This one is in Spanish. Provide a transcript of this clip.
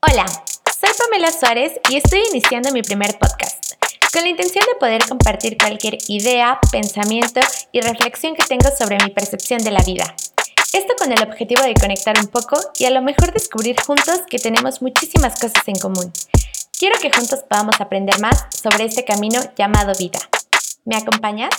Hola, soy Pamela Suárez y estoy iniciando mi primer podcast, con la intención de poder compartir cualquier idea, pensamiento y reflexión que tengo sobre mi percepción de la vida. Esto con el objetivo de conectar un poco y a lo mejor descubrir juntos que tenemos muchísimas cosas en común. Quiero que juntos podamos aprender más sobre este camino llamado vida. ¿Me acompañas?